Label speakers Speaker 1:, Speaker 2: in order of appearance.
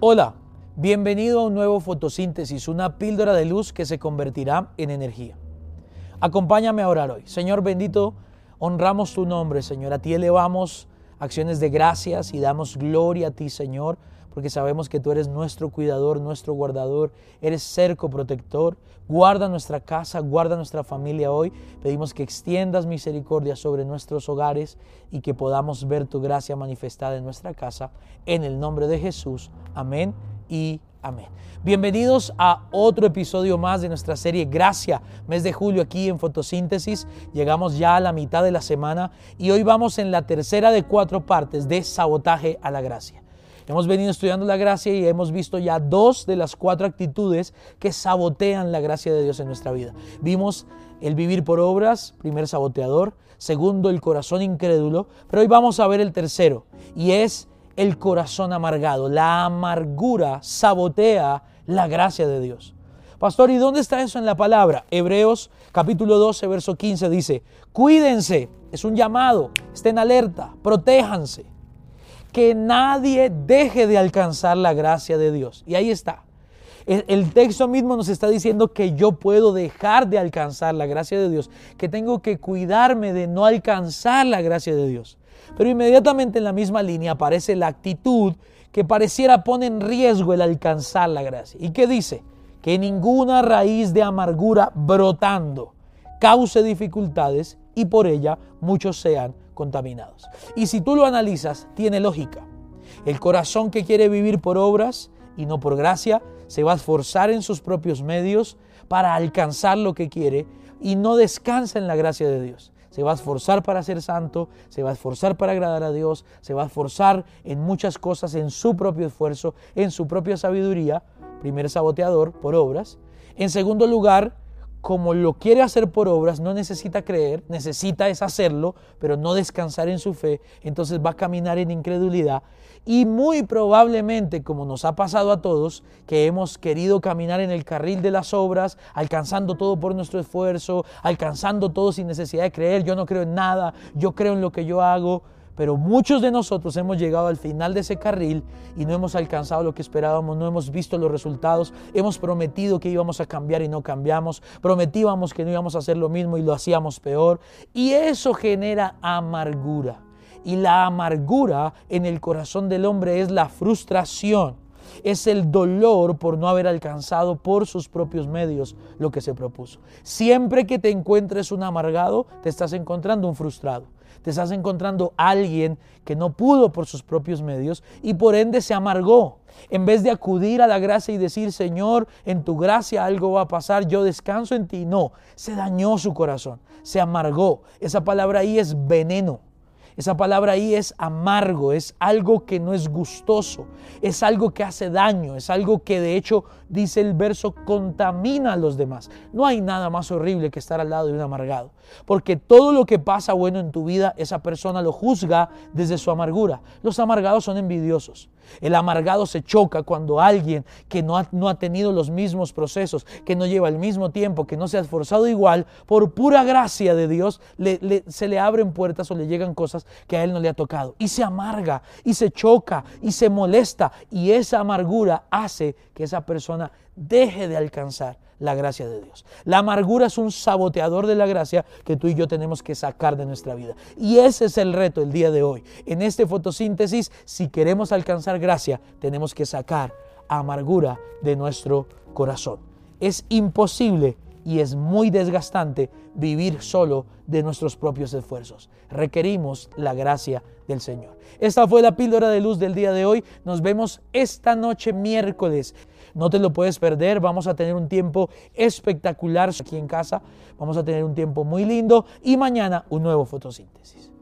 Speaker 1: Hola, bienvenido a un nuevo fotosíntesis, una píldora de luz que se convertirá en energía. Acompáñame a orar hoy. Señor bendito, honramos tu nombre, Señor. A ti elevamos acciones de gracias y damos gloria a ti, Señor, porque sabemos que tú eres nuestro cuidador, nuestro guardador, eres cerco protector. Guarda nuestra casa, guarda nuestra familia hoy. Pedimos que extiendas misericordia sobre nuestros hogares y que podamos ver tu gracia manifestada en nuestra casa. En el nombre de Jesús. Amén y amén. Bienvenidos a otro episodio más de nuestra serie Gracia, mes de julio aquí en Fotosíntesis. Llegamos ya a la mitad de la semana y hoy vamos en la tercera de cuatro partes de sabotaje a la gracia. Hemos venido estudiando la gracia y hemos visto ya dos de las cuatro actitudes que sabotean la gracia de Dios en nuestra vida. Vimos el vivir por obras, primer saboteador, segundo el corazón incrédulo, pero hoy vamos a ver el tercero y es el corazón amargado. La amargura sabotea la gracia de Dios. Pastor, ¿y dónde está eso en la palabra? Hebreos capítulo 12, verso 15 dice, cuídense, es un llamado, estén alerta, protéjanse que nadie deje de alcanzar la gracia de Dios. Y ahí está. El, texto mismo nos está diciendo que yo puedo dejar de alcanzar la gracia de Dios, que tengo que cuidarme de no alcanzar la gracia de Dios. Pero inmediatamente en la misma línea aparece la actitud que pareciera pone en riesgo el alcanzar la gracia. ¿Y qué dice? Que ninguna raíz de amargura brotando cause dificultades y por ella muchos sean contaminados. Y si tú lo analizas, tiene lógica. El corazón que quiere vivir por obras y no por gracia, se va a esforzar en sus propios medios para alcanzar lo que quiere y no descansa en la gracia de Dios. Se va a esforzar para ser santo, se va a esforzar para agradar a Dios, se va a esforzar en muchas cosas, en su propio esfuerzo, en su propia sabiduría. Primer saboteador por obras. En segundo lugar, como lo quiere hacer por obras, no necesita creer, necesita es hacerlo, pero no descansar en su fe, entonces va a caminar en incredulidad. Y muy probablemente, como nos ha pasado a todos, que hemos querido caminar en el carril de las obras, alcanzando todo por nuestro esfuerzo, alcanzando todo sin necesidad de creer, yo no creo en nada, yo creo en lo que yo hago, pero muchos de nosotros hemos llegado al final de ese carril y no hemos alcanzado lo que esperábamos, no hemos visto los resultados, hemos prometido que íbamos a cambiar y no cambiamos, prometíamos que no íbamos a hacer lo mismo y lo hacíamos peor. Y eso genera amargura. Y la amargura en el corazón del hombre es la frustración, es el dolor por no haber alcanzado por sus propios medios lo que se propuso. Siempre que te encuentres un amargado, te estás encontrando un frustrado te estás encontrando alguien que no pudo por sus propios medios y por ende se amargó. En vez de acudir a la gracia y decir, Señor, en tu gracia algo va a pasar, yo descanso en ti. No, se dañó su corazón, se amargó. Esa palabra ahí es veneno. Esa palabra ahí es amargo, es algo que no es gustoso, es algo que hace daño, es algo que de hecho, dice el verso, contamina a los demás. No hay nada más horrible que estar al lado de un amargado, porque todo lo que pasa bueno en tu vida, esa persona lo juzga desde su amargura. Los amargados son envidiosos. El amargado se choca cuando alguien que no ha, no ha, tenido los mismos procesos, que no lleva el mismo tiempo, que no se ha esforzado igual, por pura gracia de Dios, se le abren puertas o le llegan cosas que a él no le ha tocado. Y se amarga, y se choca, y se molesta. Y esa amargura hace que esa persona deje de alcanzar la gracia de Dios. La amargura es un saboteador de la gracia que tú y yo tenemos que sacar de nuestra vida. Y ese es el reto el día de hoy. En este fotosíntesis, si queremos alcanzar gracia, tenemos que sacar amargura de nuestro corazón. Es imposible y es muy desgastante vivir solo de nuestros propios esfuerzos. Requerimos la gracia del Señor. Esta fue la píldora de luz del día de hoy. Nos vemos esta noche miércoles. No te lo puedes perder. Vamos a tener un tiempo espectacular aquí en casa. Vamos a tener un tiempo muy lindo y mañana un nuevo fotosíntesis.